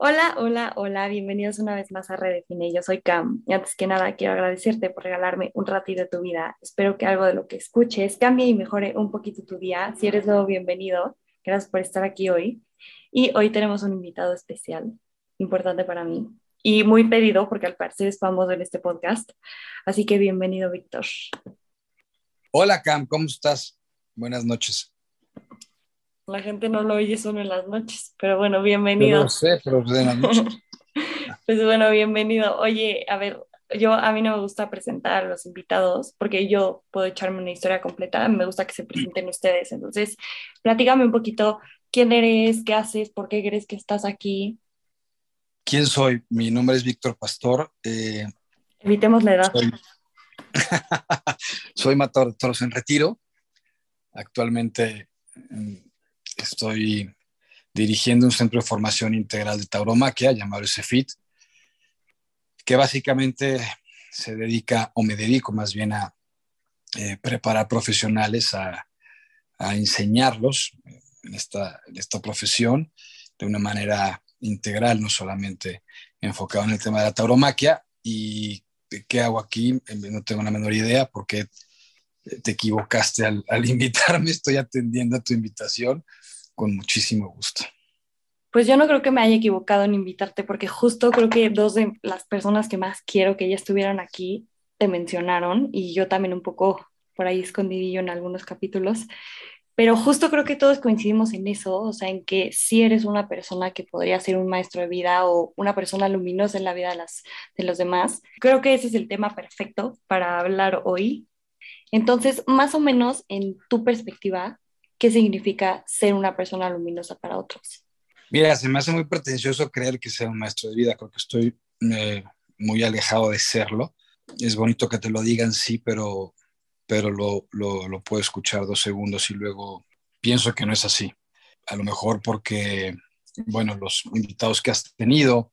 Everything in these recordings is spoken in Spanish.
Hola, hola, hola, bienvenidos una vez más a Redefine. Yo soy Cam y antes que nada quiero agradecerte por regalarme un ratito de tu vida. Espero que algo de lo que escuches cambie y mejore un poquito tu día. Si eres nuevo, bienvenido. Gracias por estar aquí hoy. Y hoy tenemos un invitado especial, importante para mí y muy pedido porque al parecer es famoso en este podcast. Así que bienvenido, Víctor. Hola, Cam, ¿cómo estás? Buenas noches. La gente no lo oye solo en las noches, pero bueno, bienvenido. No sé, pero de las noches. pues bueno, bienvenido. Oye, a ver, yo a mí no me gusta presentar a los invitados porque yo puedo echarme una historia completa, me gusta que se presenten ustedes. Entonces, platícame un poquito quién eres, qué haces, por qué crees que estás aquí. ¿Quién soy? Mi nombre es Víctor Pastor. Eh, Evitemos la edad. Soy, soy matador de toros en retiro. Actualmente estoy dirigiendo un centro de formación integral de tauromaquia llamado CEFIT, que básicamente se dedica, o me dedico más bien a eh, preparar profesionales, a, enseñarlos en esta, en esta profesión de una manera integral, no solamente enfocado en el tema de la tauromaquia. ¿Y qué hago aquí? No tengo la menor idea porque te equivocaste al, al invitarme, estoy atendiendo a tu invitación con muchísimo gusto. Pues yo no creo que me haya equivocado en invitarte, porque justo creo que dos de las personas que más quiero que ya estuvieran aquí te mencionaron y yo también un poco por ahí escondidillo en algunos capítulos, pero justo creo que todos coincidimos en eso, o sea, en que si eres una persona que podría ser un maestro de vida o una persona luminosa en la vida de, las, de los demás. Creo que ese es el tema perfecto para hablar hoy. Entonces, más o menos en tu perspectiva, qué significa ser una persona luminosa para otros. Mira, se me hace muy pretencioso creer que sea un maestro de vida, creo que estoy eh, muy alejado de serlo. Es bonito que te lo digan, sí, pero, pero lo, lo, lo puedo escuchar dos segundos y luego pienso que no es así. A lo mejor porque, bueno, los invitados que has tenido,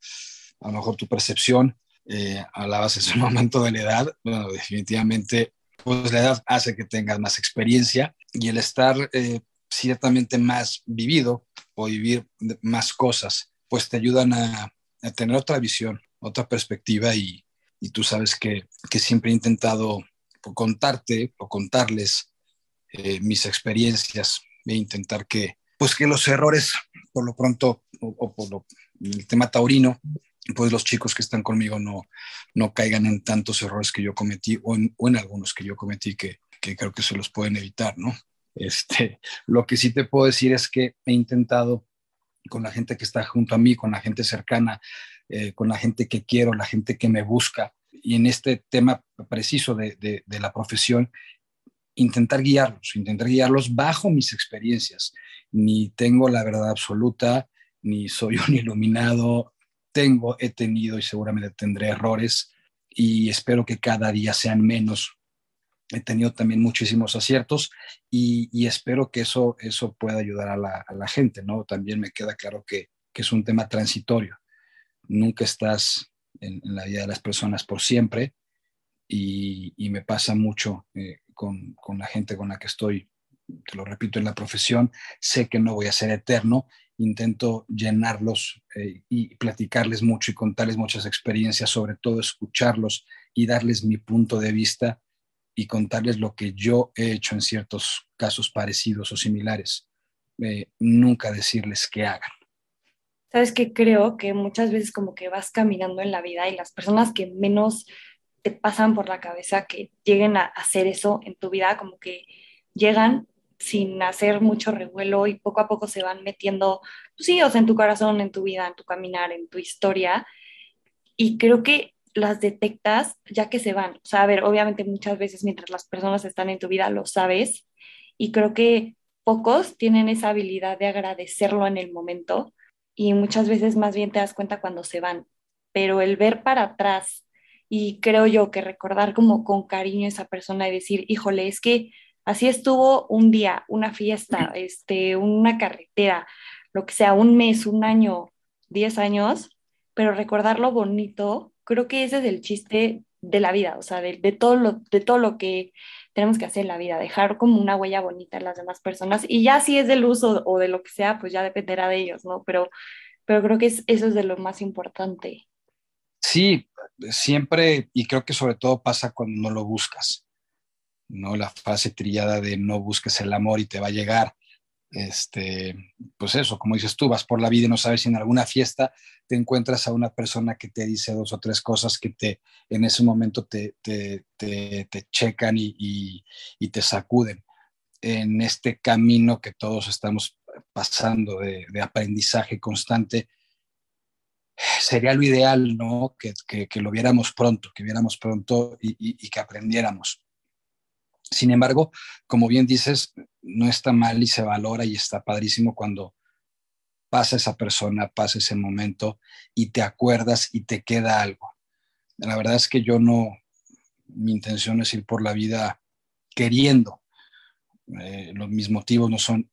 a lo mejor tu percepción, eh, hablabas en ese momento de la edad, bueno, definitivamente pues la edad hace que tengas más experiencia y el estar eh, ciertamente más vivido o vivir más cosas, pues te ayudan a, tener otra visión, otra perspectiva y, y tú sabes que, que, siempre he intentado contarte o contarles eh, mis experiencias e intentar que, pues que los errores, por lo pronto, o, por el tema taurino, pues los chicos que están conmigo no, no caigan en tantos errores que yo cometí o en, o en algunos que yo cometí que, que, creo que se los pueden evitar, ¿no? Este, lo que sí te puedo decir es que he intentado con la gente que está junto a mí, con la gente cercana, eh, con la gente que quiero, la gente que me busca, y en este tema preciso de, de, de la profesión, intentar guiarlos, intentar guiarlos bajo mis experiencias. Ni tengo la verdad absoluta, ni soy un iluminado, tengo, he tenido y seguramente tendré errores y espero que cada día sean menos. He tenido también muchísimos aciertos y, espero que eso, eso pueda ayudar a la, gente, ¿no? También me queda claro que, es un tema transitorio. Nunca estás en, la vida de las personas por siempre y, me pasa mucho eh, con, con la gente con la que estoy, te lo repito, en la profesión. Sé que no voy a ser eterno intento llenarlos eh, y platicarles mucho y contarles muchas experiencias, sobre todo escucharlos y darles mi punto de vista y contarles lo que yo he hecho en ciertos casos parecidos o similares. Eh, nunca decirles que hagan. Sabes que creo que muchas veces como que vas caminando en la vida y las personas que menos te pasan por la cabeza que lleguen a hacer eso en tu vida, como que llegan sin hacer mucho revuelo y poco a poco se van metiendo, pues sí, o sea, en tu corazón, en tu vida, en tu caminar, en tu historia. Y creo que las detectas ya que se van. O sea, a ver, obviamente muchas veces mientras las personas están en tu vida lo sabes y creo que pocos tienen esa habilidad de agradecerlo en el momento y muchas veces más bien te das cuenta cuando se van, pero el ver para atrás y creo yo que recordar como con cariño a esa persona y decir, híjole, es que así estuvo un día, una fiesta, este, una carretera, lo que sea, un mes, un año, diez años, pero recordar lo bonito, creo que ese es el chiste de la vida, o sea, de, todo, lo, de todo lo que tenemos que hacer en la vida, dejar como una huella bonita en las demás personas y ya si es del uso o de lo que sea, pues ya dependerá de ellos, ¿no? Pero, pero creo que eso es de lo más importante. Sí, siempre, y creo que sobre todo pasa cuando no lo buscas, ¿no? La frase trillada de no busques el amor y te va a llegar. Este, pues eso, como dices tú, vas por la vida y no sabes si en alguna fiesta te encuentras a una persona que te dice dos o tres cosas que te en ese momento te, te, te, checan y, y, te sacuden en este camino que todos estamos pasando de, de aprendizaje constante sería lo ideal, ¿no? Que, que, lo viéramos pronto, que viéramos pronto y, y, que aprendiéramos. Sin embargo, como bien dices, no está mal y se valora y está padrísimo cuando pasa esa persona, pasa ese momento y te acuerdas y te queda algo. La verdad es que yo no, mi intención es ir por la vida queriendo. Eh, los, mis motivos no son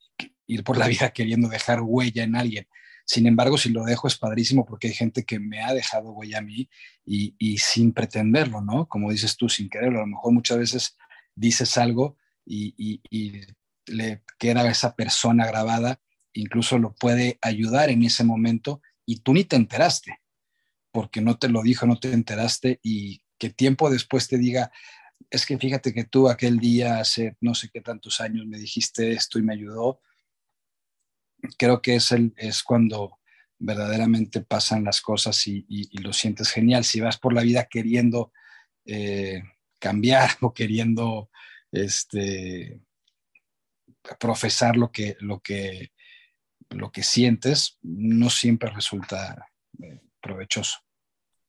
ir por la vida queriendo dejar huella en alguien, sin embargo, si lo dejo es padrísimo porque hay gente que me ha dejado huella a mí y, sin pretenderlo, ¿no? Como dices tú, sin quererlo. A lo mejor muchas veces dices algo y, le queda a esa persona grabada, incluso lo puede ayudar en ese momento y tú ni te enteraste, porque no te lo dijo, no te enteraste y que tiempo después te diga, es que fíjate que tú aquel día hace no sé qué tantos años me dijiste esto y me ayudó, creo que es, el, es cuando verdaderamente pasan las cosas y, lo sientes genial. Si vas por la vida queriendo eh, cambiar o queriendo este, profesar lo que, lo, que, lo que sientes, no siempre resulta eh, provechoso.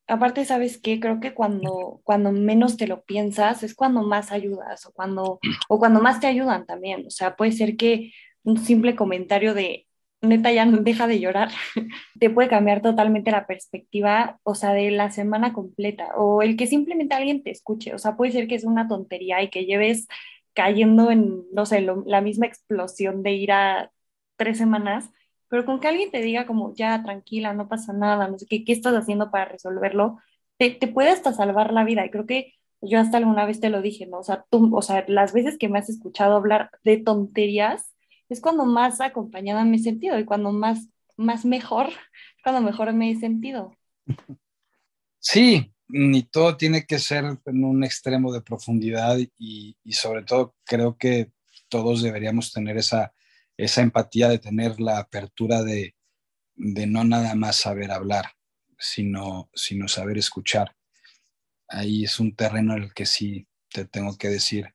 Aparte, ¿sabes qué? Creo que cuando, cuando menos te lo piensas es cuando más ayudas o cuando, o cuando más te ayudan también. O sea, puede ser que un simple comentario de neta ya deja de llorar, te puede cambiar totalmente la perspectiva, o sea, de la semana completa, o el que simplemente alguien te escuche, o sea, puede ser que es una tontería y que lleves cayendo en, no sé, la misma explosión de ir a tres semanas, pero con que alguien te diga como, ya, tranquila, no pasa nada, no sé qué, qué estás haciendo para resolverlo, te, te puede hasta salvar la vida. Y creo que yo hasta alguna vez te lo dije, ¿no? O sea, tú, o sea, las veces que me has escuchado hablar de tonterías, es cuando más acompañada me he sentido y cuando más, más mejor, cuando mejor me he sentido. Sí, ni todo tiene que ser en un extremo de profundidad y, sobre todo creo que todos deberíamos tener esa, esa empatía de tener la apertura de, de no nada más saber hablar, sino, sino saber escuchar. Ahí es un terreno en el que sí te tengo que decir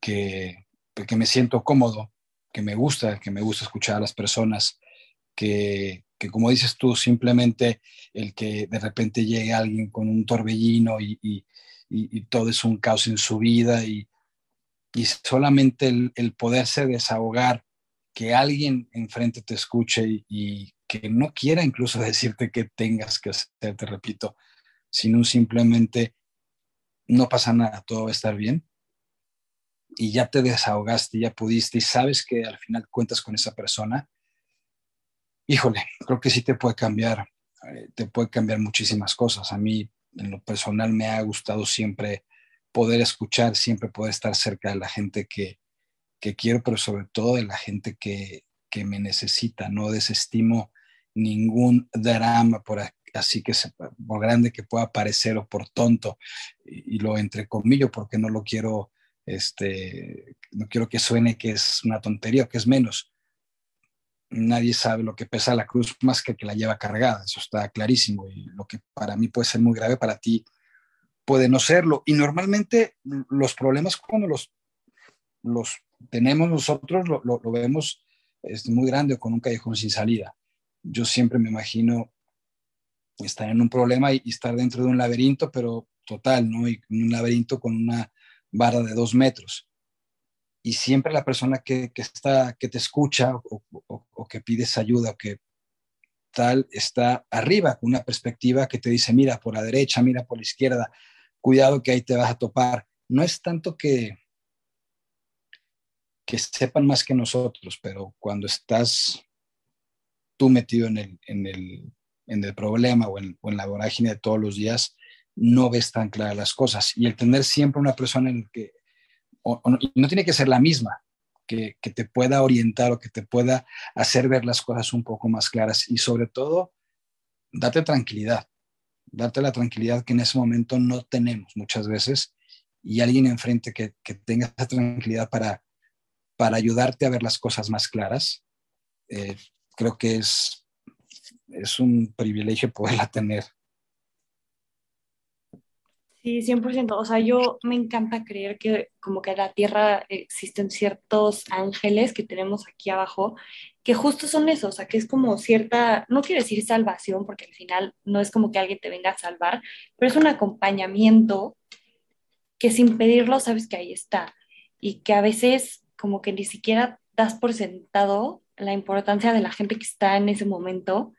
que, que me siento cómodo que me gusta, que me gusta escuchar a las personas, que, que, como dices tú, simplemente el que de repente llegue alguien con un torbellino y, y, todo es un caos en su vida y, solamente el, el, poderse desahogar, que alguien enfrente te escuche y, que no quiera incluso decirte que tengas que hacer, te repito, sino simplemente no pasa nada, todo va a estar bien y ya te desahogaste, ya pudiste y sabes que al final cuentas con esa persona, híjole, creo que sí te puede cambiar, eh, te puede cambiar muchísimas cosas. A mí, en lo personal, me ha gustado siempre poder escuchar, siempre poder estar cerca de la gente que, que quiero, pero sobre todo de la gente que, que me necesita. No desestimo ningún drama por así que por grande que pueda parecer o por tonto y, y lo entrecomillo porque no lo quiero este, no quiero que suene que es una tontería o que es menos. Nadie sabe lo que pesa la cruz más que que la lleva cargada, eso está clarísimo. Y lo que para mí puede ser muy grave, para ti puede no serlo. Y normalmente los problemas cuando los, los tenemos nosotros, lo, lo, vemos es muy grande o con un callejón sin salida. Yo siempre me imagino estar en un problema y, y estar dentro de un laberinto, pero total, ¿no? Y un laberinto con una vara de dos metros. y siempre la persona que, está, que te escucha o, o, que pides ayuda o que tal está arriba con una perspectiva que te dice, mira por la derecha, mira por la izquierda, cuidado que ahí te vas a topar. No es tanto que, que sepan más que nosotros, pero cuando estás tú metido en el, en el, en el problema o en, la vorágine de todos los días, no ves tan claras las cosas. Y el tener siempre una persona en que, no, tiene que ser la misma, que, te pueda orientar o que te pueda hacer ver las cosas un poco más claras y sobre todo, date tranquilidad, date la tranquilidad que en ese momento no tenemos muchas veces y alguien enfrente que, que tenga esa tranquilidad para, para ayudarte a ver las cosas más claras, eh, creo que es, es un privilegio poderla tener. Sí, 100%. O sea, yo me encanta creer que como que en la Tierra existen ciertos ángeles que tenemos aquí abajo, que justo son esos, o sea, que es como cierta, no quiero decir salvación, porque al final no es como que alguien te venga a salvar, pero es un acompañamiento que sin pedirlo sabes que ahí está y que a veces como que ni siquiera das por sentado la importancia de la gente que está en ese momento,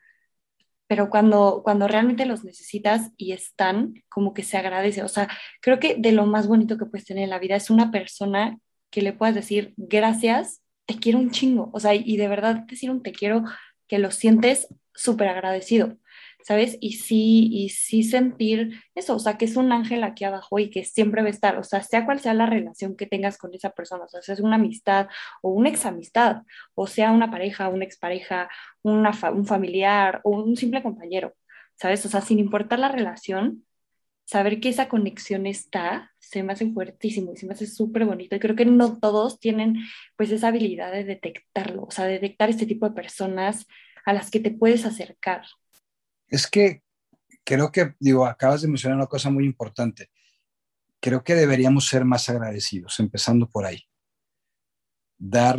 pero cuando, cuando realmente los necesitas y están, como que se agradece. O sea, creo que de lo más bonito que puedes tener en la vida es una persona que le puedas decir gracias, te quiero un chingo. O sea, y de verdad decir un te quiero que lo sientes súper agradecido. ¿Sabes? Y sí, y sí sentir eso, o sea, que es un ángel aquí abajo y que siempre va a estar, o sea, sea cual sea la relación que tengas con esa persona, o sea, sea una amistad o una examistad, o sea una pareja, una expareja, una un familiar o un simple compañero, ¿sabes? O sea, sin importar la relación, saber que esa conexión está, se me hace fuertísimo y se me hace súper bonito. Y creo que no todos tienen pues esa habilidad de detectarlo, o sea, detectar este tipo de personas a las que te puedes acercar, es que creo que, digo, acabas de mencionar una cosa muy importante. Creo que deberíamos ser más agradecidos, empezando por ahí. Dar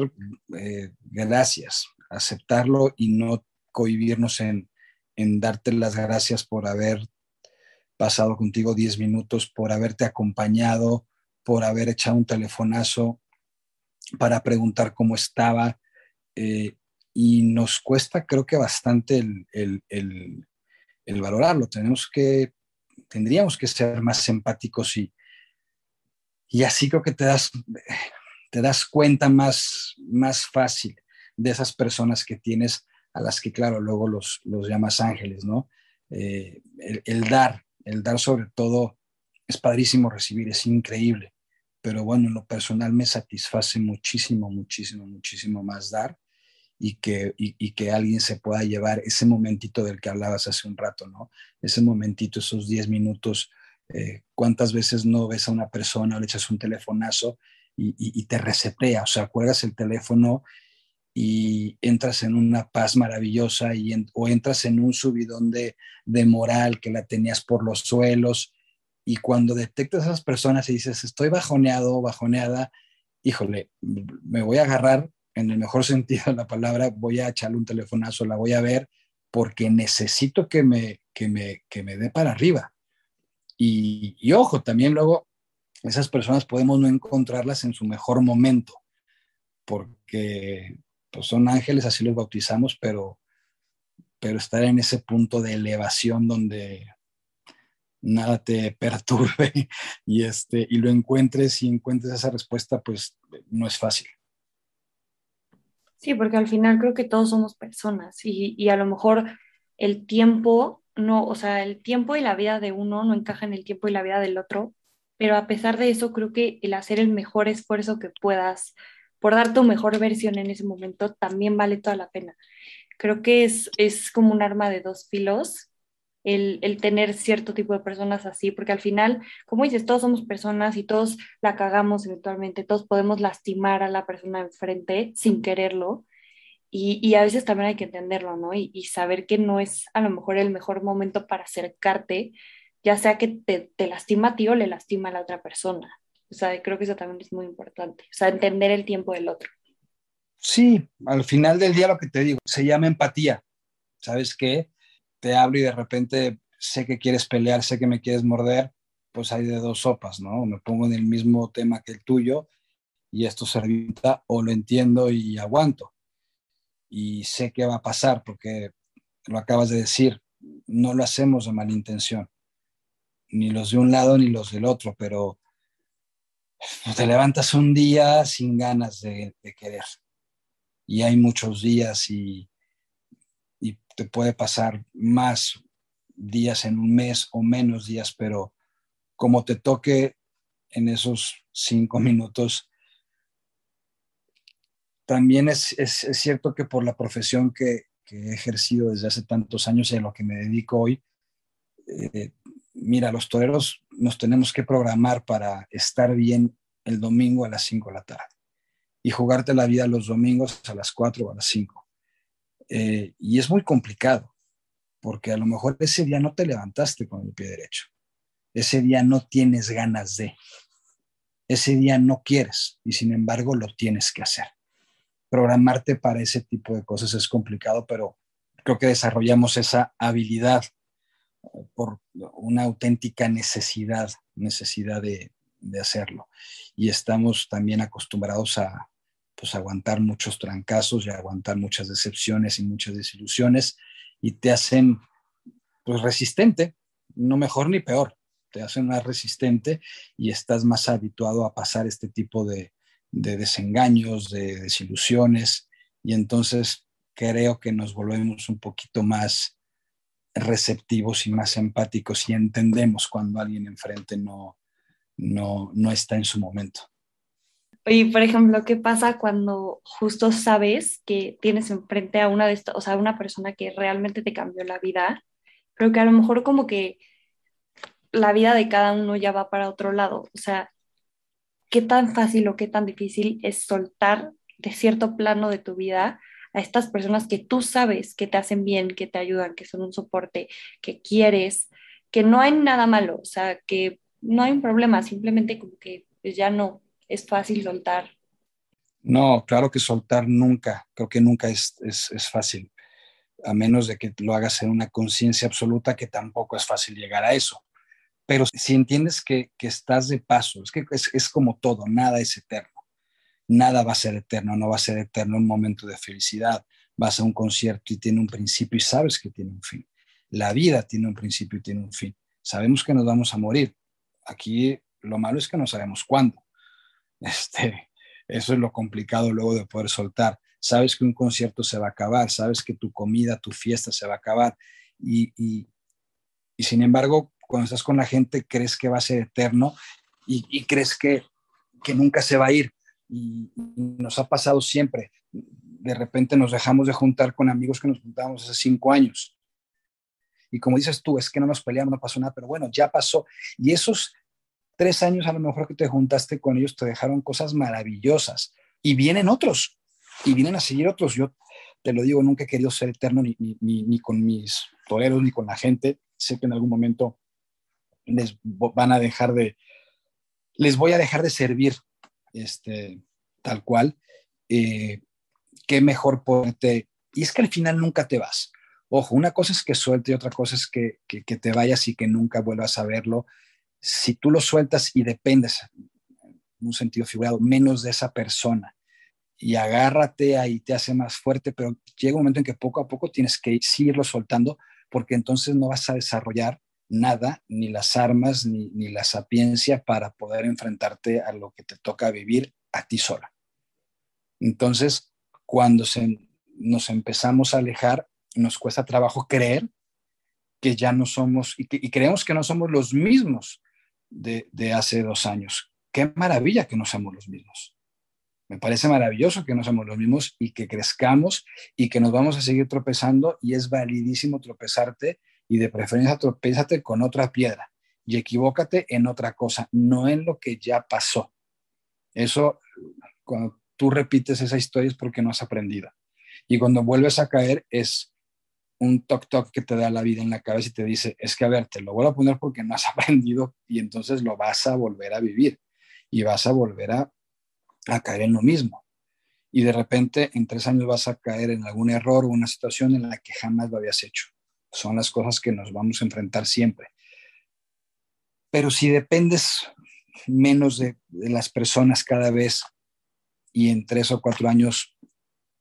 eh, gracias, aceptarlo y no cohibirnos en, en darte las gracias por haber pasado contigo 10 minutos, por haberte acompañado, por haber echado un telefonazo para preguntar cómo estaba. Eh, y nos cuesta, creo que bastante el, el valorarlo. Tenemos que, tendríamos que ser más empáticos y, y así creo que te das, te das cuenta más, más fácil de esas personas que tienes a las que, claro, luego los, los llamas ángeles, ¿no? Eh, el, dar, el dar sobre todo, es padrísimo recibir, es increíble, pero bueno, en lo personal me satisface muchísimo, muchísimo, muchísimo más dar y que, y, que alguien se pueda llevar ese momentito del que hablabas hace un rato, ¿no? Ese momentito, esos 10 minutos, eh, ¿cuántas veces no ves a una persona le echas un telefonazo y, y, te resetea? O sea, cuelgas el teléfono y entras en una paz maravillosa y o entras en un subidón de, de moral que la tenías por los suelos y cuando detectas a esas personas y dices, estoy bajoneado bajoneada, híjole, me voy a agarrar en el mejor sentido de la palabra, voy a echarle un telefonazo, la voy a ver, porque necesito que me, que me, que me dé para arriba. Y, y, ojo, también luego esas personas podemos no encontrarlas en su mejor momento, porque pues, son ángeles, así los bautizamos, pero, pero estar en ese punto de elevación donde nada te perturbe y, este, y lo encuentres y encuentres esa respuesta, pues no es fácil. Sí, porque al final creo que todos somos personas y, a lo mejor el tiempo, no, o sea, el tiempo y la vida de uno no encaja en el tiempo y la vida del otro, pero a pesar de eso creo que el hacer el mejor esfuerzo que puedas por dar tu mejor versión en ese momento también vale toda la pena. Creo que es, es como un arma de dos filos el, tener cierto tipo de personas así, porque al final, como dices, todos somos personas y todos la cagamos eventualmente, todos podemos lastimar a la persona enfrente sin quererlo. Y, a veces también hay que entenderlo, ¿no? Y, saber que no es a lo mejor el mejor momento para acercarte, ya sea que te, te lastima a ti o le lastima a la otra persona. O sea, creo que eso también es muy importante. O sea, entender el tiempo del otro. Sí, al final del día lo que te digo, se llama empatía. ¿Sabes qué? Te hablo y de repente sé que quieres pelear, sé que me quieres morder, pues hay de dos sopas, ¿no? Me pongo en el mismo tema que el tuyo y esto se revienta o lo entiendo y aguanto. Y sé qué va a pasar porque lo acabas de decir, no lo hacemos de mala intención, ni los de un lado ni los del otro, pero te levantas un día sin ganas de, querer. Y hay muchos días y te puede pasar más días en un mes o menos días, pero como te toque en esos cinco minutos, también es, cierto que por la profesión que, he ejercido desde hace tantos años y a lo que me dedico hoy, eh, mira, los toreros nos tenemos que programar para estar bien el domingo a las 5 de la tarde y jugarte la vida los domingos a las 4 o a las 5. Eh, y es muy complicado, porque a lo mejor ese día no te levantaste con el pie derecho, ese día no tienes ganas de, ese día no quieres y sin embargo lo tienes que hacer. Programarte para ese tipo de cosas es complicado, pero creo que desarrollamos esa habilidad por una auténtica necesidad, necesidad de, hacerlo. Y estamos también acostumbrados a pues, aguantar muchos trancazos y aguantar muchas decepciones y muchas desilusiones y te hacen pues resistente, no mejor ni peor, te hacen más resistente y estás más habituado a pasar este tipo de, de desengaños, de desilusiones y entonces creo que nos volvemos un poquito más receptivos y más empáticos y entendemos cuando alguien enfrente no, no, no está en su momento. Y por ejemplo, ¿qué pasa cuando justo sabes que tienes enfrente a una de estas, o sea, una persona que realmente te cambió la vida? Creo que a lo mejor como que la vida de cada uno ya va para otro lado. O sea, ¿qué tan fácil o qué tan difícil es soltar de cierto plano de tu vida a estas personas que tú sabes que te hacen bien, que te ayudan, que son un soporte, que quieres, que no hay nada malo, o sea, que no hay un problema, simplemente como que pues ya no es fácil soltar. No, claro que soltar nunca, creo que nunca es, es, fácil, a menos de que lo hagas en una conciencia absoluta, que tampoco es fácil llegar a eso. Pero si entiendes que, que estás de paso, es que es, es como todo, nada es eterno nada va a ser eterno, no va a ser eterno un momento de felicidad. Vas a un concierto y tiene un principio y sabes que tiene un fin. La vida tiene un principio y tiene un fin. Sabemos que nos vamos a morir. Aquí lo malo es que no sabemos cuándo. Este, eso es lo complicado luego de poder soltar. Sabes que un concierto se va a acabar, sabes que tu comida, tu fiesta se va a acabar y, sin embargo, cuando estás con la gente crees que va a ser eterno y, y crees que, que nunca se va a ir y, nos ha pasado siempre. De repente nos dejamos de juntar con amigos que nos juntábamos hace cinco años. Y como dices tú, es que no nos peleamos, no pasó nada, pero bueno, ya pasó. Y esos tres años a lo mejor que te juntaste con ellos te dejaron cosas maravillosas. Y vienen otros, y vienen a seguir otros. Yo te lo digo, nunca he querido ser eterno ni, ni, ni, con mis toreros, ni con la gente. Sé que en algún momento les van a dejar de, les voy a dejar de servir este, tal cual, eh, qué mejor ponerte. Y es que al final nunca te vas. Ojo, una cosa es que suelte y otra cosa es que, que, te vayas y que nunca vuelvas a verlo. Si tú lo sueltas y dependes, en un sentido figurado, menos de esa persona y agárrate ahí, te hace más fuerte, pero llega un momento en que poco a poco tienes que seguirlo soltando porque entonces no vas a desarrollar nada, ni las armas, ni, la sapiencia para poder enfrentarte a lo que te toca vivir a ti sola. Entonces, cuando nos empezamos a alejar, nos cuesta trabajo creer que ya no somos, y, creemos que no somos los mismos de, de, hace dos años. Qué maravilla que no somos los mismos. Me parece maravilloso que no somos los mismos y que crezcamos y que nos vamos a seguir tropezando y es validísimo tropezarte y de preferencia tropézate con otra piedra y equivócate en otra cosa, no en lo que ya pasó. Eso, cuando tú repites esa historia es porque no has aprendido. Y cuando vuelves a caer es un toc toc que te da la vida en la cabeza y te dice, es que a ver, te lo vuelvo a poner porque no has aprendido y entonces lo vas a volver a vivir y vas a volver a, caer en lo mismo. Y de repente en tres años vas a caer en algún error o una situación en la que jamás lo habías hecho son las cosas que nos vamos a enfrentar siempre. Pero si dependes menos de, las personas cada vez y en tres o cuatro años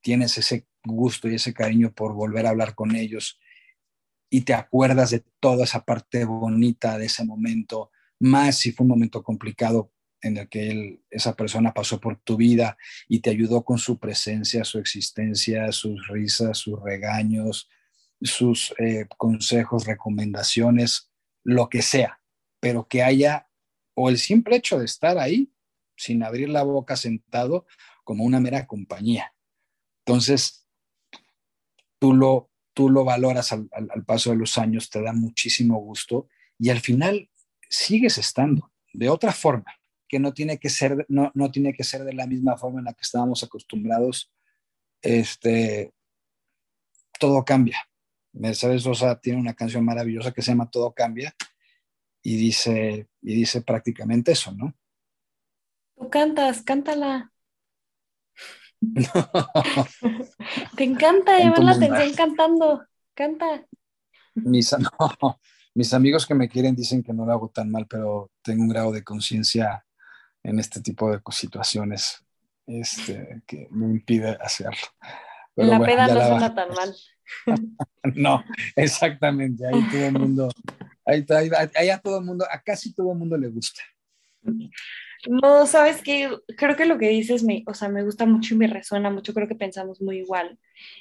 tienes ese gusto y ese cariño por volver a hablar con ellos y te acuerdas de toda esa parte bonita de ese momento, más si fue un momento complicado en el que esa persona pasó por tu vida y te ayudó con su presencia, su existencia, sus risas, sus regaños, sus eh, consejos, recomendaciones, lo que sea, pero que haya, o el simple hecho de estar ahí, sin abrir la boca sentado, como una mera compañía. Entonces, tú lo, tú lo valoras al, paso de los años, te da muchísimo gusto y al final sigues estando de otra forma, que no tiene que ser, no, no tiene que ser de la misma forma en la que estábamos acostumbrados. Este, todo cambia. Mercedes Sosa tiene una canción maravillosa que se llama Todo cambia y dice, y dice prácticamente eso, ¿no? Tú cantas, cántala. Te encanta llamar la atención cantando. Canta. Mis, mis amigos que me quieren dicen que no lo hago tan mal, pero tengo un grado de conciencia en este tipo de situaciones este, que me impide hacerlo. la peda no suena tan mal. no, exactamente. Ahí todo el mundo, ahí, ahí, a todo el mundo, a casi todo el mundo le gusta. No, sabes que creo que lo que dices me, o sea, me gusta mucho y me resuena mucho, creo que pensamos muy igual.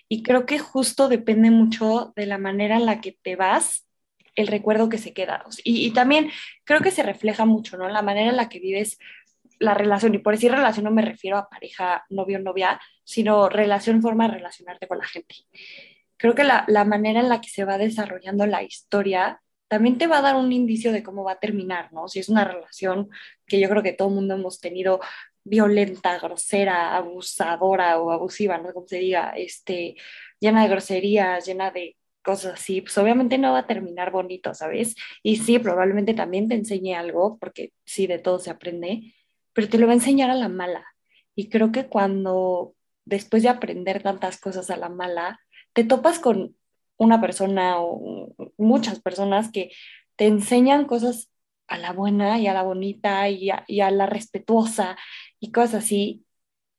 Y creo que justo depende mucho de la manera en la que te vas, el recuerdo que se queda. Y, también creo que se refleja mucho, ¿no? La manera en la que vives la relación. Y por decir relación no me refiero a pareja, novio, novia, sino relación, forma de relacionarte con la gente. Creo que la, la manera en la que se va desarrollando la historia también te va a dar un indicio de cómo va a terminar, ¿no? Si es una relación que yo creo que todo el mundo hemos tenido violenta, grosera, abusadora o abusiva, no como se diga, este, llena de groserías, llena de cosas así, pues obviamente no va a terminar bonito, ¿sabes? Y sí, probablemente también te enseñe algo, porque sí, de todo se aprende, pero te lo va a enseñar a la mala. Y creo que cuando después de aprender tantas cosas a la mala, te topas con una persona o muchas personas que te enseñan cosas a la buena y a la bonita y a, la respetuosa y cosas así,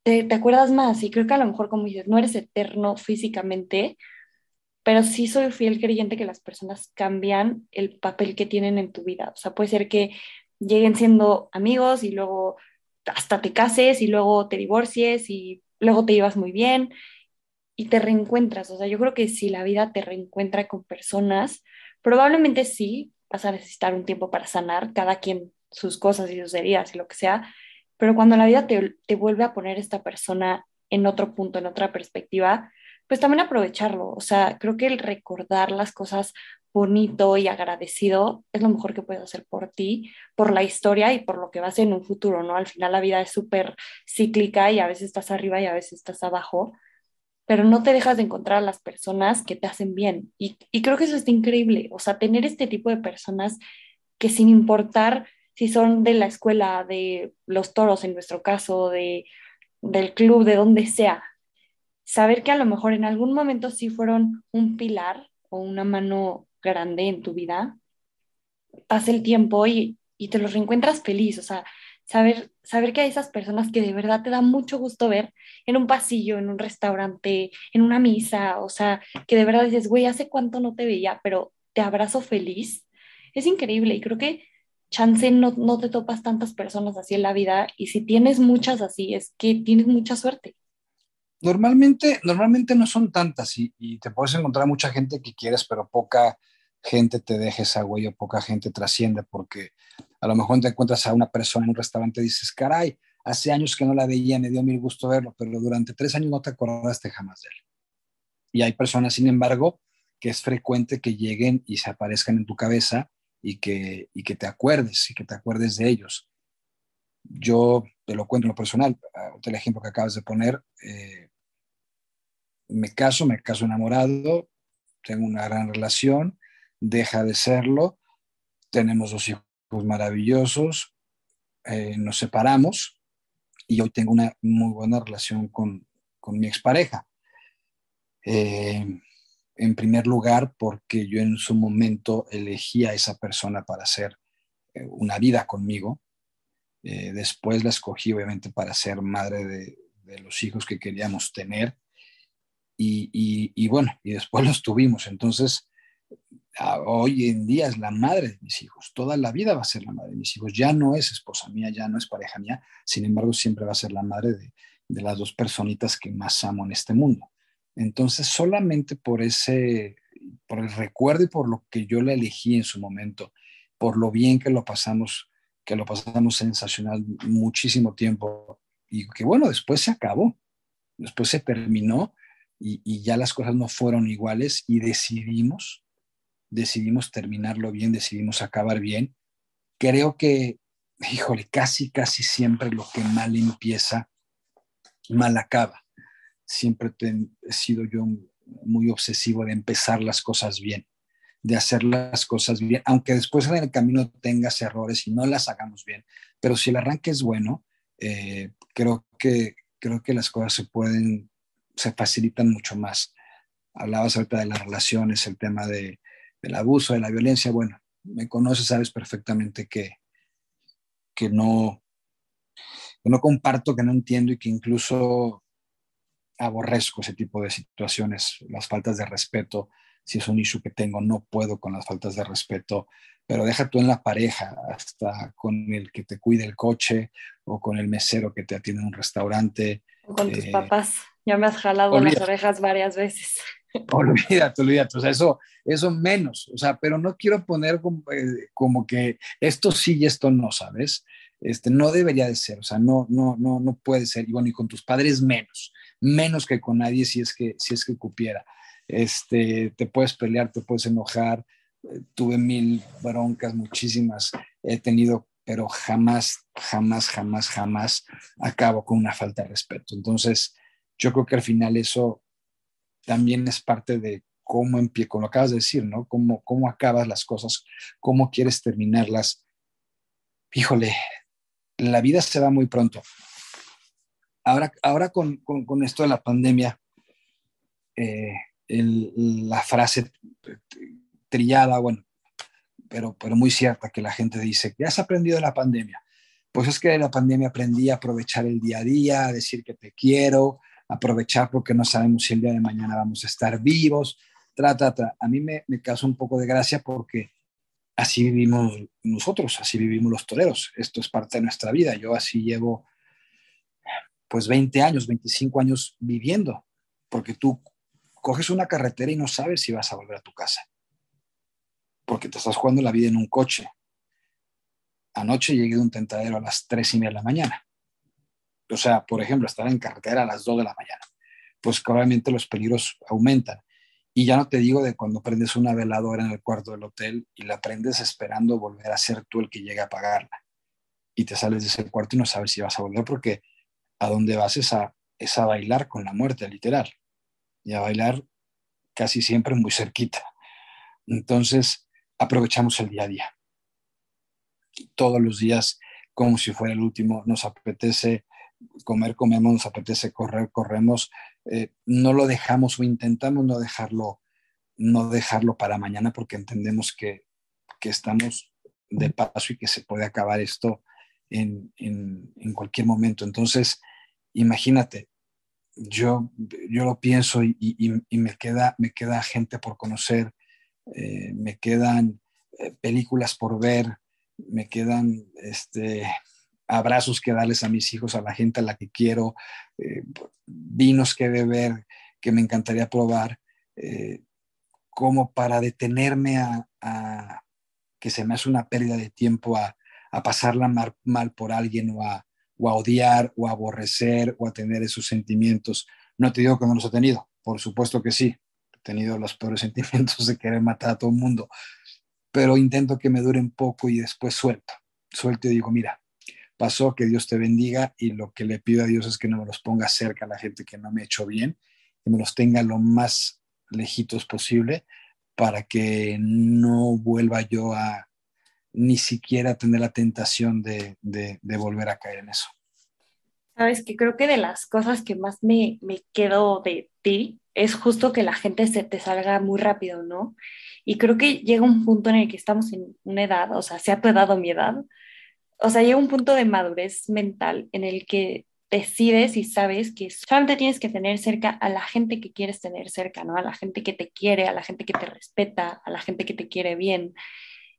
te, te, acuerdas más. Y creo que a lo mejor, como dices, no eres eterno físicamente, pero sí soy fiel creyente que las personas cambian el papel que tienen en tu vida. O sea, puede ser que lleguen siendo amigos y luego hasta te cases y luego te divorcies y luego te llevas muy bien y te reencuentras. O sea, yo creo que si la vida te reencuentra con personas, probablemente sí, vas a necesitar un tiempo para sanar, cada quien sus cosas y sus heridas y lo que sea, pero cuando la vida te, te vuelve a poner esta persona en otro punto, en otra perspectiva, pues también aprovecharlo. O sea, creo que el recordar las cosas bonito y agradecido es lo mejor que puedes hacer por ti, por la historia y por lo que vas en un futuro, ¿no? Al final la vida es súper cíclica y a veces estás arriba y a veces estás abajo, pero no te dejas de encontrar a las personas que te hacen bien. Y, y creo que eso está increíble, o sea, tener este tipo de personas que sin importar si son de la escuela, de los toros en nuestro caso, de, del club, de donde sea, saber que a lo mejor en algún momento sí fueron un pilar o una mano grande en tu vida, pasa el tiempo y, y te los reencuentras feliz, o sea, saber, saber que hay esas personas que de verdad te da mucho gusto ver en un pasillo, en un restaurante, en una misa, o sea, que de verdad dices, güey, hace cuánto no te veía, pero te abrazo feliz, es increíble y creo que chance no, no te topas tantas personas así en la vida y si tienes muchas así es que tienes mucha suerte. Normalmente, normalmente no son tantas y, te puedes encontrar mucha gente que quieres, pero poca gente te deja esa huella, poca gente trasciende, porque a lo mejor te encuentras a una persona en un restaurante y dices, caray, hace años que no la veía, me dio mil gusto verlo, pero durante tres años no te acordaste jamás de él. Y hay personas, sin embargo, que es frecuente que lleguen y se aparezcan en tu cabeza y que, y que te acuerdes, y que te acuerdes de ellos. Yo te lo cuento en lo personal, el ejemplo que acabas de poner, eh, me caso, me caso enamorado, tengo una gran relación, deja de serlo, tenemos dos hijos maravillosos, eh, nos separamos y hoy tengo una muy buena relación con, mi expareja. Eh, en primer lugar, porque yo en su momento elegí a esa persona para hacer eh, una vida conmigo. después la escogí, obviamente, para ser madre de, de los hijos que queríamos tener. Y, y, bueno, y después los tuvimos. Entonces, hoy en día es la madre de mis hijos, toda la vida va a ser la madre de mis hijos, ya no es esposa mía, ya no es pareja mía, sin embargo siempre va a ser la madre de, de las dos personitas que más amo en este mundo. Entonces, solamente por ese, por el recuerdo y por lo que yo le elegí en su momento, por lo bien que lo pasamos, que lo pasamos sensacional muchísimo tiempo y que bueno, después se acabó, después se terminó y, ya las cosas no fueron iguales y decidimos, decidimos terminarlo bien, decidimos acabar bien. Creo que, híjole, casi, casi siempre lo que mal empieza, mal acaba. Siempre he sido yo muy obsesivo de empezar las cosas bien, de hacer las cosas bien, aunque después en el camino tengas errores y no las hagamos bien. Pero si el arranque es bueno, eh, creo, que, creo que las cosas se pueden se facilitan mucho más. Hablabas ahorita de las relaciones, el tema de, del abuso, de la violencia. Bueno, me conoces, sabes perfectamente que, que, no, que no comparto, que no entiendo y que incluso aborrezco ese tipo de situaciones, las faltas de respeto. Si es un issue que tengo, no puedo con las faltas de respeto, pero deja tú en la pareja, hasta con el que te cuide el coche o con el mesero que te atiende en un restaurante. O con tus eh, papás. Ya me has jalado las orejas varias veces. Olvídate, olvídate. O sea, eso, eso menos. O sea, pero no quiero poner eh, como, que esto sí y esto no, ¿sabes? Este, no debería de ser, o sea, no, no, no, no puede ser. Y bueno, y con tus padres menos, menos que con nadie si es que, si es que cupiera. Este, te puedes pelear, te puedes enojar. Eh, tuve mil broncas, muchísimas. He tenido, pero jamás, jamás, jamás, jamás acabo con una falta de respeto. Entonces, yo creo que al final eso también es parte de cómo empieza, como lo acabas de decir, ¿no? Cómo, cómo acabas las cosas, cómo quieres terminarlas. Híjole, la vida se va muy pronto. Ahora, ahora con, con, esto de la pandemia, eh, la frase trillada, bueno, pero, pero muy cierta que la gente dice, ¿qué has aprendido de la pandemia? Pues es que de la pandemia aprendí a aprovechar el día a día, a decir que te quiero, aprovechar porque no sabemos si el día de mañana vamos a estar vivos. Trata, A mí me, me causa un poco de gracia porque así vivimos nosotros, así vivimos los toreros. Esto es parte de nuestra vida. Yo así llevo pues 20 años, 25 años viviendo, porque tú coges una carretera y no sabes si vas a volver a tu casa, porque te estás jugando la vida en un coche. Anoche llegué de un tentadero a las 3 y media de la mañana o sea, por ejemplo, estar en carretera a las 2 de la mañana, pues obviamente los peligros aumentan. Y ya no te digo de cuando prendes una veladora en el cuarto del hotel y la prendes esperando volver a ser tú el que llegue a apagarla. Y te sales de ese cuarto y no sabes si vas a volver porque a dónde vas es a, es a bailar con la muerte, literal. Y a bailar casi siempre muy cerquita. Entonces, aprovechamos el día a día. Todos los días, como si fuera el último, nos apetece comer, comemos, nos apetece correr, corremos, eh, no lo dejamos o intentamos no dejarlo, no dejarlo para mañana porque entendemos que, que estamos de paso y que se puede acabar esto en, en, en cualquier momento. Entonces, imagínate, yo, yo lo pienso y, me, queda, me queda gente por conocer, eh, me quedan eh, películas por ver, me quedan este, abrazos que darles a mis hijos, a la gente a la que quiero, eh, vinos que beber, que me encantaría probar, eh, como para detenerme a, que se me hace una pérdida de tiempo a, pasarla mal, por alguien o a, odiar o a aborrecer o a tener esos sentimientos. No te digo que no los he tenido, por supuesto que sí, he tenido los peores sentimientos de querer matar a todo el mundo, pero intento que me duren poco y después suelto, suelto y digo, mira, pasó, que Dios te bendiga y lo que le pido a Dios es que no me los ponga cerca a la gente que no me ha bien, que me los tenga lo más lejitos posible para que no vuelva yo a ni siquiera tener la tentación de, de, volver a caer en eso. Sabes que creo que de las cosas que más me, me quedo de ti es justo que la gente se te salga muy rápido, ¿no? Y creo que llega un punto en el que estamos en una edad, o sea, se ha tu edad mi edad, o sea, llega un punto de madurez mental en el que decides y sabes que solamente tienes que tener cerca a la gente que quieres tener cerca, ¿no? A la gente que te quiere, a la gente que te respeta, a la gente que te quiere bien.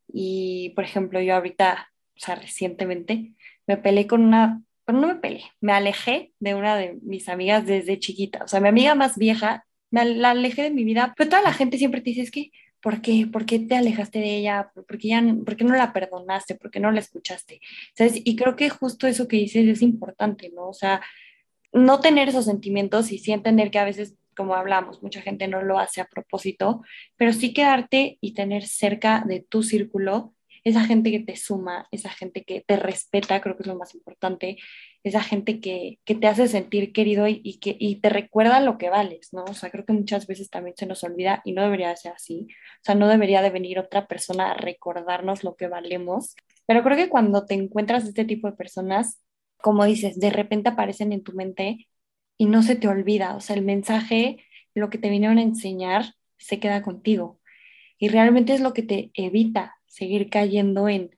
Y, por ejemplo, yo ahorita, o sea, recientemente, me peleé con una, no me peleé, me alejé de una de mis amigas desde chiquita. O sea, mi amiga más vieja, me la alejé de mi vida, pero toda la gente siempre te dice, es que ¿Por qué? ¿Por qué te alejaste de ella? ¿Por qué, ya, ¿Por qué no la perdonaste? ¿Por qué no la escuchaste? ¿Sabes? Y creo que justo eso que dices es importante, ¿no? O sea, no tener esos sentimientos y sí entender que a veces, como hablamos, mucha gente no lo hace a propósito, pero sí quedarte y tener cerca de tu círculo esa gente que te suma, esa gente que te respeta, creo que es lo más importante, esa gente que, que te hace sentir querido y, y, que y te recuerda lo que vales, ¿no? O sea, creo que muchas veces también se nos olvida y no debería ser así. O sea, no debería de venir otra persona a recordarnos lo que valemos. Pero creo que cuando te encuentras este tipo de personas, como dices, de repente aparecen en tu mente y no se te olvida. O sea, el mensaje, lo que te vinieron a enseñar, se queda contigo. Y realmente es lo que te evita seguir cayendo en,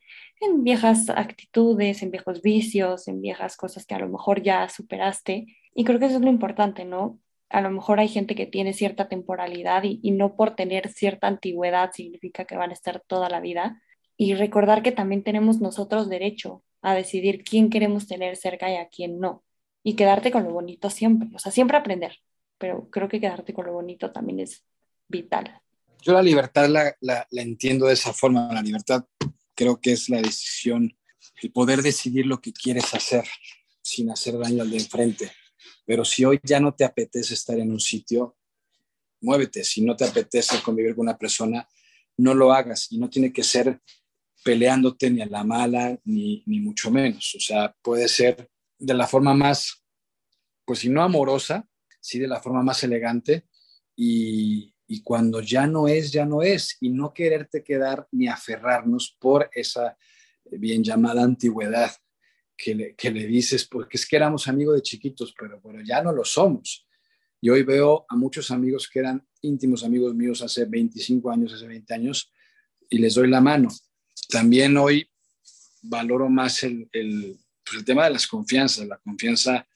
en viejas actitudes, en viejos vicios, en viejas cosas que a lo mejor ya superaste. Y creo que eso es lo importante, ¿no? A lo mejor hay gente que tiene cierta temporalidad y, y no por tener cierta antigüedad significa que van a estar toda la vida. Y recordar que también tenemos nosotros derecho a decidir quién queremos tener cerca y a quién no. Y quedarte con lo bonito siempre, o sea, siempre aprender, pero creo que quedarte con lo bonito también es vital. Yo la libertad la, la, entiendo de esa forma. La libertad creo que es la decisión, el poder decidir lo que quieres hacer sin hacer daño al de enfrente. Pero si hoy ya no te apetece estar en un sitio, muévete. Si no te apetece convivir con una persona, no lo hagas. Y no tiene que ser peleándote ni a la mala, ni, ni mucho menos. O sea, puede ser de la forma más, pues si no amorosa, sí de la forma más elegante y, y cuando ya no es, ya no es, y no quererte quedar ni aferrarnos por esa bien llamada antigüedad que le, que le dices, porque es que éramos amigos de chiquitos, pero bueno, ya no lo somos. Y hoy veo a muchos amigos que eran íntimos amigos míos hace 25 años, hace 20 años, y les doy la mano. También hoy valoro más el, el, pues el tema de las confianzas. La confianza,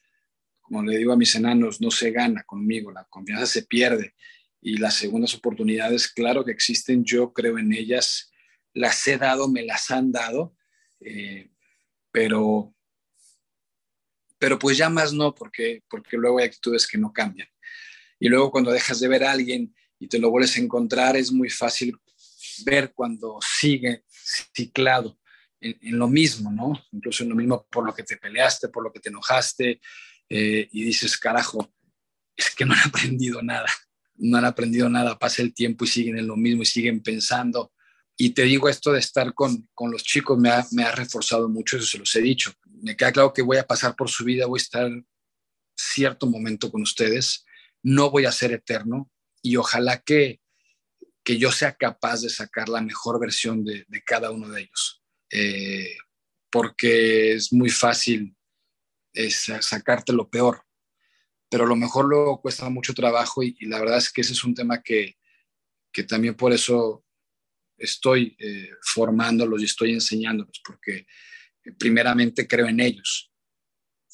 como le digo a mis enanos, no se gana conmigo, la confianza se pierde y las segundas oportunidades, claro que existen, yo creo en ellas, las he dado, me las han dado, eh, pero, pero pues ya más no, porque, porque luego hay actitudes que no cambian. Y luego cuando dejas de ver a alguien y te lo vuelves a encontrar, es muy fácil ver cuando sigue ciclado en, lo mismo, ¿no? Incluso en lo mismo por lo que te peleaste, por lo que te enojaste, eh, y dices, carajo, es que no he aprendido nada no han aprendido nada, pasa el tiempo y siguen en lo mismo y siguen pensando. Y te digo, esto de estar con, con los chicos me ha, me ha reforzado mucho, eso se los he dicho. Me queda claro que voy a pasar por su vida, voy a estar cierto momento con ustedes, no voy a ser eterno y ojalá que, que yo sea capaz de sacar la mejor versión de, de cada uno de ellos. Eh, porque es muy fácil es sacarte lo peor, pero a lo mejor luego cuesta mucho trabajo y, la verdad es que ese es un tema que, que también por eso estoy eh, formándolos y estoy enseñándolos, porque primeramente creo en ellos,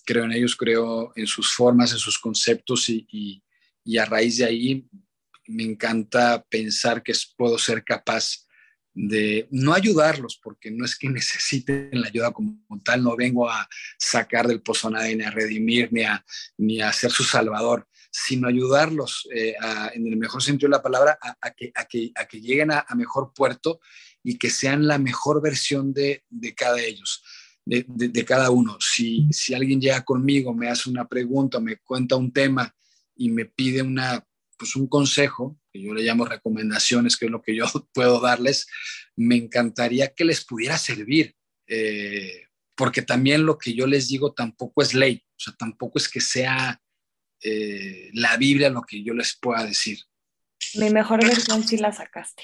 creo en ellos, creo en sus formas, en sus conceptos y, y, y a raíz de ahí me encanta pensar que puedo ser capaz de no ayudarlos, porque no es que necesiten la ayuda como tal, no vengo a sacar del pozo a nadie, ni a redimir, ni a, ni a ser su salvador, sino ayudarlos eh, en el mejor sentido de la palabra a, que, a que, a que lleguen a, mejor puerto y que sean la mejor versión de, de cada ellos. De, de, cada uno. Si, si alguien llega conmigo, me hace una pregunta, me cuenta un tema y me pide una pues un consejo, que yo le llamo recomendaciones, que es lo que yo puedo darles, me encantaría que les pudiera servir, eh, porque también lo que yo les digo tampoco es ley, o sea, tampoco es que sea eh, la Biblia lo que yo les pueda decir. Mi mejor versión sí la sacaste.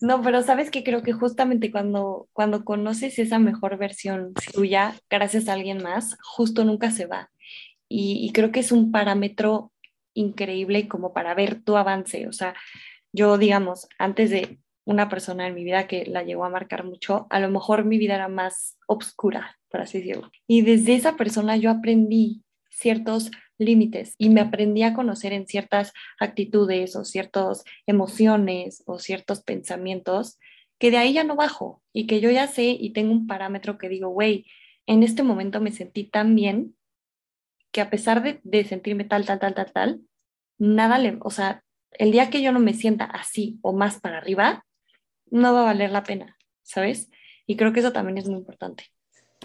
no, pero sabes que creo que justamente cuando, cuando conoces esa mejor versión tuya, gracias a alguien más, justo nunca se va y, creo que es un parámetro increíble como para ver tu avance. O sea, yo, digamos, antes de, una persona en mi vida que la llegó a marcar mucho, a lo mejor mi vida era más oscura, por así decirlo. Y desde esa persona yo aprendí ciertos límites y me aprendí a conocer en ciertas actitudes o ciertas emociones o ciertos pensamientos que de ahí ya no bajo y que yo ya sé y tengo un parámetro que digo, güey, en este momento me sentí tan bien que a pesar de, sentirme tal, tal, tal, tal, tal, nada le, o sea, el día que yo no me sienta así o más para arriba, no va a valer la pena, ¿sabes? Y creo que eso también es muy importante.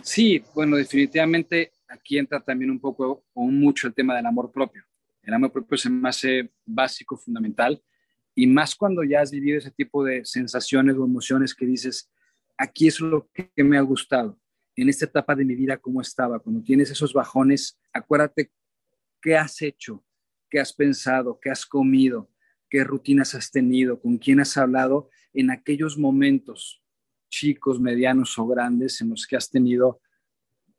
Sí, bueno, definitivamente aquí entra también un poco o mucho el tema del amor propio. El amor propio se me hace básico, fundamental, y más cuando ya has vivido ese tipo de sensaciones o emociones que dices, aquí es lo que me ha gustado, en esta etapa de mi vida, cómo estaba, cuando tienes esos bajones, acuérdate qué has hecho, qué has pensado, qué has comido, qué rutinas has tenido, con quién has hablado en aquellos momentos chicos, medianos o grandes en los que has tenido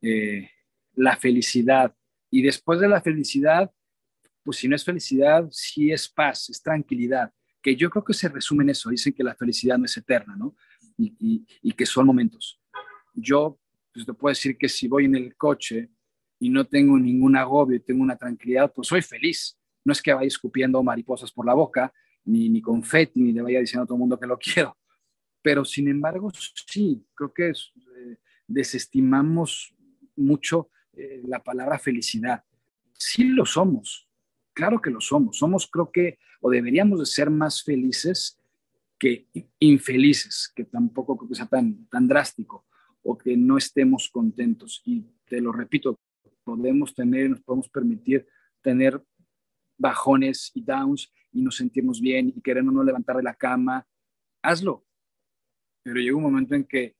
eh, la felicidad. Y después de la felicidad, pues si no es felicidad, sí es paz, es tranquilidad, que yo creo que se resume en eso. Dicen que la felicidad no es eterna, ¿no? Y, y que son momentos. Yo pues te puedo decir que si voy en el coche y no tengo ningún agobio y tengo una tranquilidad, pues soy feliz. No es que vaya escupiendo mariposas por la boca, ni, ni confeti, ni le vaya diciendo a todo el mundo que lo quiero. Pero sin embargo, sí, creo que eh, desestimamos mucho eh, la palabra felicidad. Sí lo somos, claro que lo somos. Somos, creo que, o deberíamos de ser más felices que infelices, que tampoco creo que sea tan, tan drástico o que no estemos contentos. Y te lo repito, podemos tener, nos podemos permitir tener bajones y downs y nos sentimos bien y queremos no levantar de la cama. Hazlo. Pero llega un momento en que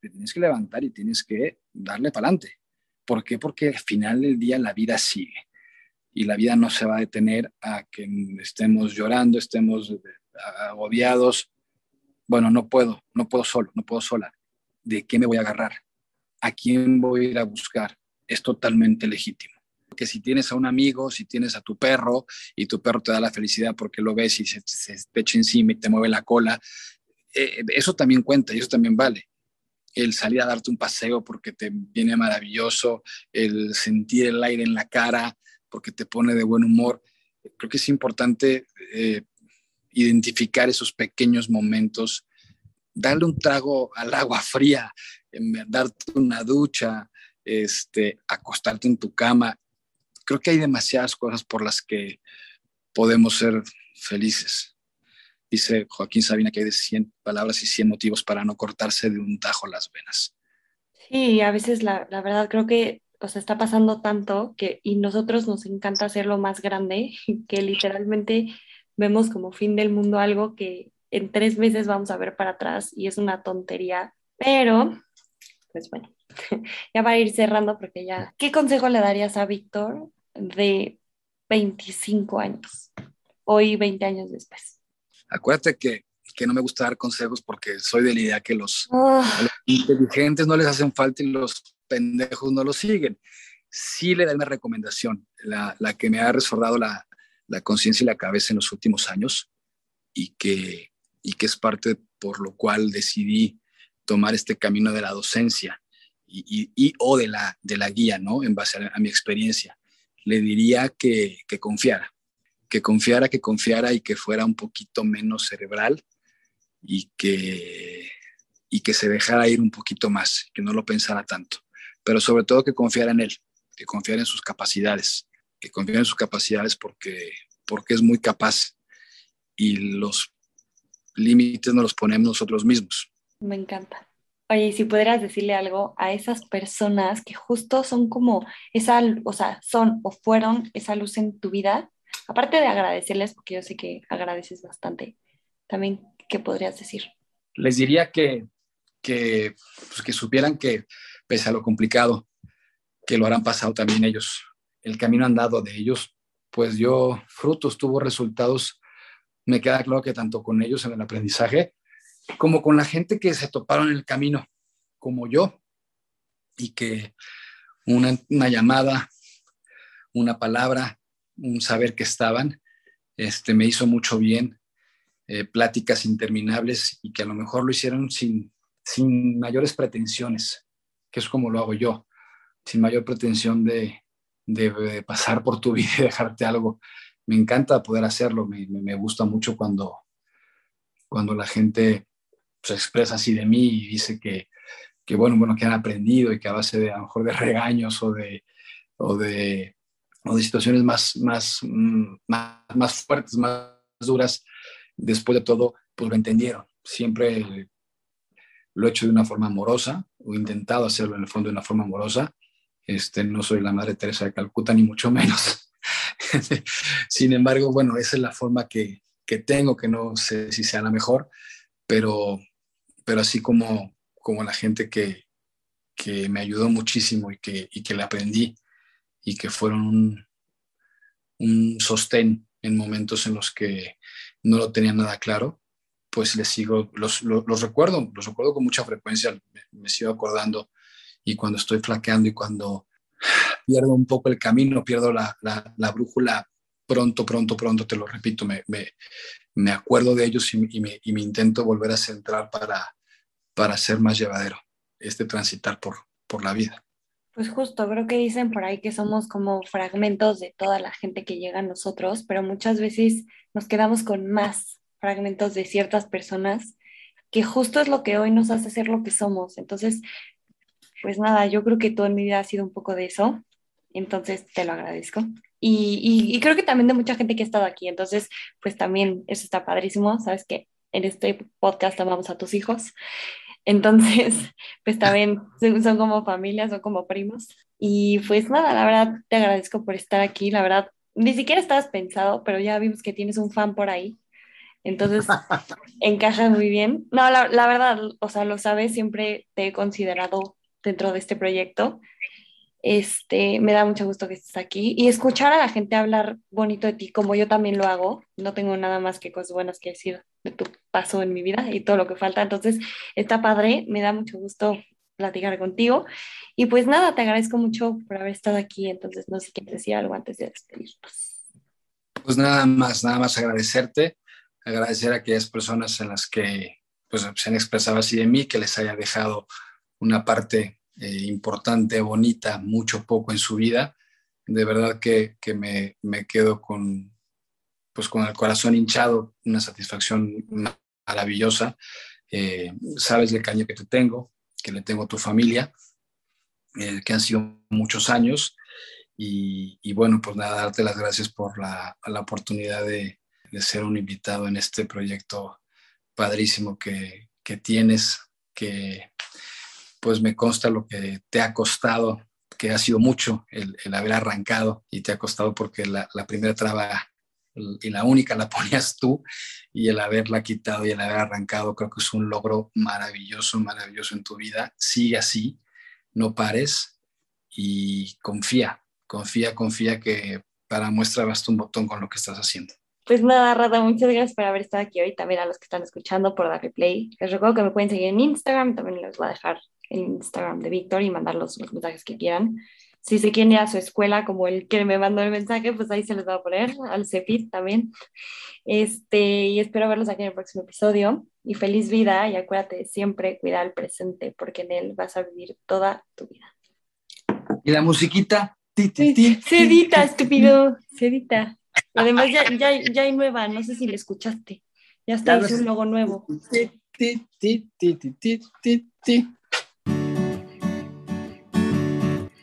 te tienes que levantar y tienes que darle para adelante. ¿Por qué? Porque al final del día la vida sigue y la vida no se va a detener a que estemos llorando, estemos agobiados. Bueno, no puedo, no puedo solo, no puedo sola de qué me voy a agarrar, a quién voy a ir a buscar. Es totalmente legítimo. Que si tienes a un amigo, si tienes a tu perro y tu perro te da la felicidad porque lo ves y se, te echa encima y te mueve la cola, eh, eso también cuenta y eso también vale. El salir a darte un paseo porque te viene maravilloso, el sentir el aire en la cara porque te pone de buen humor. Creo que es importante eh, identificar esos pequeños momentos darle un trago al agua fría, darte una ducha, este, acostarte en tu cama. Creo que hay demasiadas cosas por las que podemos ser felices. Dice Joaquín Sabina que hay de 100 palabras y 100 motivos para no cortarse de un tajo las venas. Sí, a veces la, la verdad creo que o sea, está pasando tanto que y nosotros nos encanta hacerlo más grande que literalmente vemos como fin del mundo algo que en tres meses vamos a ver para atrás y es una tontería, pero pues bueno, ya va a ir cerrando porque ya, ¿qué consejo le darías a Víctor de 25 años, hoy 20 años después? Acuérdate que, que no me gusta dar consejos porque soy de la idea que los, oh. los inteligentes no les hacen falta y los pendejos no los siguen. Sí le da una recomendación, la, la que me ha resordado la, la conciencia y la cabeza en los últimos años y que y que es parte por lo cual decidí tomar este camino de la docencia y, o de la, de la guía, ¿no? En base a, mi experiencia. Le diría que, que, confiara, que confiara, que confiara y que fuera un poquito menos cerebral y que, y que se dejara ir un poquito más, que no lo pensara tanto, pero sobre todo que confiara en él, que confiara en sus capacidades, que confiara en sus capacidades porque, porque es muy capaz y los límites nos los ponemos nosotros mismos. Me encanta. Oye, si pudieras decirle algo a esas personas que justo son como esa, o sea, son o fueron esa luz en tu vida, aparte de agradecerles, porque yo sé que agradeces bastante, también, ¿qué podrías decir? Les diría que, que, pues que supieran que, pese a lo complicado, que lo harán pasado también ellos. El camino andado de ellos, pues yo frutos, tuvo resultados me queda claro que tanto con ellos en el aprendizaje como con la gente que se toparon en el camino, como yo, y que una, llamada, una palabra, un saber que estaban, este, me hizo mucho bien. eh, pláticas interminables y que a lo mejor lo hicieron sin, sin mayores pretensiones, que es como lo hago yo, sin mayor pretensión de, de, pasar por tu vida y dejarte algo. Me encanta poder hacerlo, me, gusta mucho cuando, cuando la gente se expresa así de mí y dice que, que, bueno, bueno, que han aprendido y que a base de a lo mejor de regaños o de, o de, o de situaciones más, más, mm, más, más fuertes, más duras, después de todo, pues lo entendieron. Siempre lo he hecho de una forma amorosa, o intentado hacerlo en el fondo de una forma amorosa. Este, no soy la Madre Teresa de Calcuta, ni mucho menos. Sin embargo, bueno, esa es la forma que, que, tengo, que no sé si sea la mejor, pero, pero así como, como la gente que, que me ayudó muchísimo y que, y que le aprendí y que fueron un, un sostén en momentos en los que no lo tenía nada claro, pues les sigo, los, los, recuerdo, los recuerdo con mucha frecuencia, me, sigo acordando y cuando estoy flaqueando y cuando pierdo un poco el camino, pierdo la, la, brújula, pronto, pronto, pronto, te lo repito, me, me, me acuerdo de ellos y, y, me, y, me, intento volver a centrar para, para ser más llevadero, este transitar por, por la vida. Pues justo, creo que dicen por ahí que somos como fragmentos de toda la gente que llega a nosotros, pero muchas veces nos quedamos con más fragmentos de ciertas personas, que justo es lo que hoy nos hace ser lo que somos. Entonces, pues nada, yo creo que toda mi vida ha sido un poco de eso, entonces te lo agradezco. Y, y, creo que también de mucha gente que ha estado aquí, entonces, pues también eso está padrísimo, sabes que en este podcast amamos a tus hijos entonces, pues también son como familias, son como primos. Y pues nada, la verdad te agradezco por estar aquí. La verdad, ni siquiera estabas pensado, pero ya vimos que tienes un fan por ahí. Entonces, encaja muy bien. No, la, la verdad, o sea, lo sabes, siempre te he considerado dentro de este proyecto. Este, me da mucho gusto que estés aquí y escuchar a la gente hablar bonito de ti, como yo también lo hago. No tengo nada más que cosas buenas que decir de tu paso en mi vida y todo lo que falta. Entonces, está padre, me da mucho gusto platicar contigo. Y pues nada, te agradezco mucho por haber estado aquí. Entonces, no sé si quieres decir algo antes de despedirnos. Pues nada más, nada más agradecerte, agradecer a aquellas personas en las que pues, se han expresado así de mí, que les haya dejado una parte eh, importante, bonita, mucho poco en su vida. De verdad que, que me, me, quedo con, pues con el corazón hinchado, una satisfacción maravillosa. Eh, sabes el cariño que te tengo, que le tengo a tu familia, eh, que han sido muchos años. Y, y, bueno, pues nada, darte las gracias por la, la oportunidad de, de, ser un invitado en este proyecto padrísimo que, que tienes, que, pues me consta lo que te ha costado, que ha sido mucho el, haber arrancado y te ha costado porque la, primera traba y la única la ponías tú y el haberla quitado y el haber arrancado creo que es un logro maravilloso, maravilloso en tu vida. Sigue así, no pares y confía, confía, confía que para muestra basta un botón con lo que estás haciendo. Pues nada, Rada, muchas gracias por haber estado aquí hoy, también a los que están escuchando por darle play. Les recuerdo que me pueden seguir en Instagram, también les voy a dejar el Instagram de Víctor y mandar los, mensajes que quieran. Si se quieren ir a su escuela, como el que me mandó el mensaje, pues ahí se les va a poner, al CEPIT también. Este, y espero verlos aquí en el próximo episodio. Y feliz vida y acuérdate siempre cuidar el presente, porque en él vas a vivir toda tu vida. Y la musiquita. Cedita, estúpido. Cedita. Además, ya, ya, ya, hay nueva, no sé si la escuchaste. Ya está, hice un logo nuevo. ti, ti, ti, ti, ti, ti.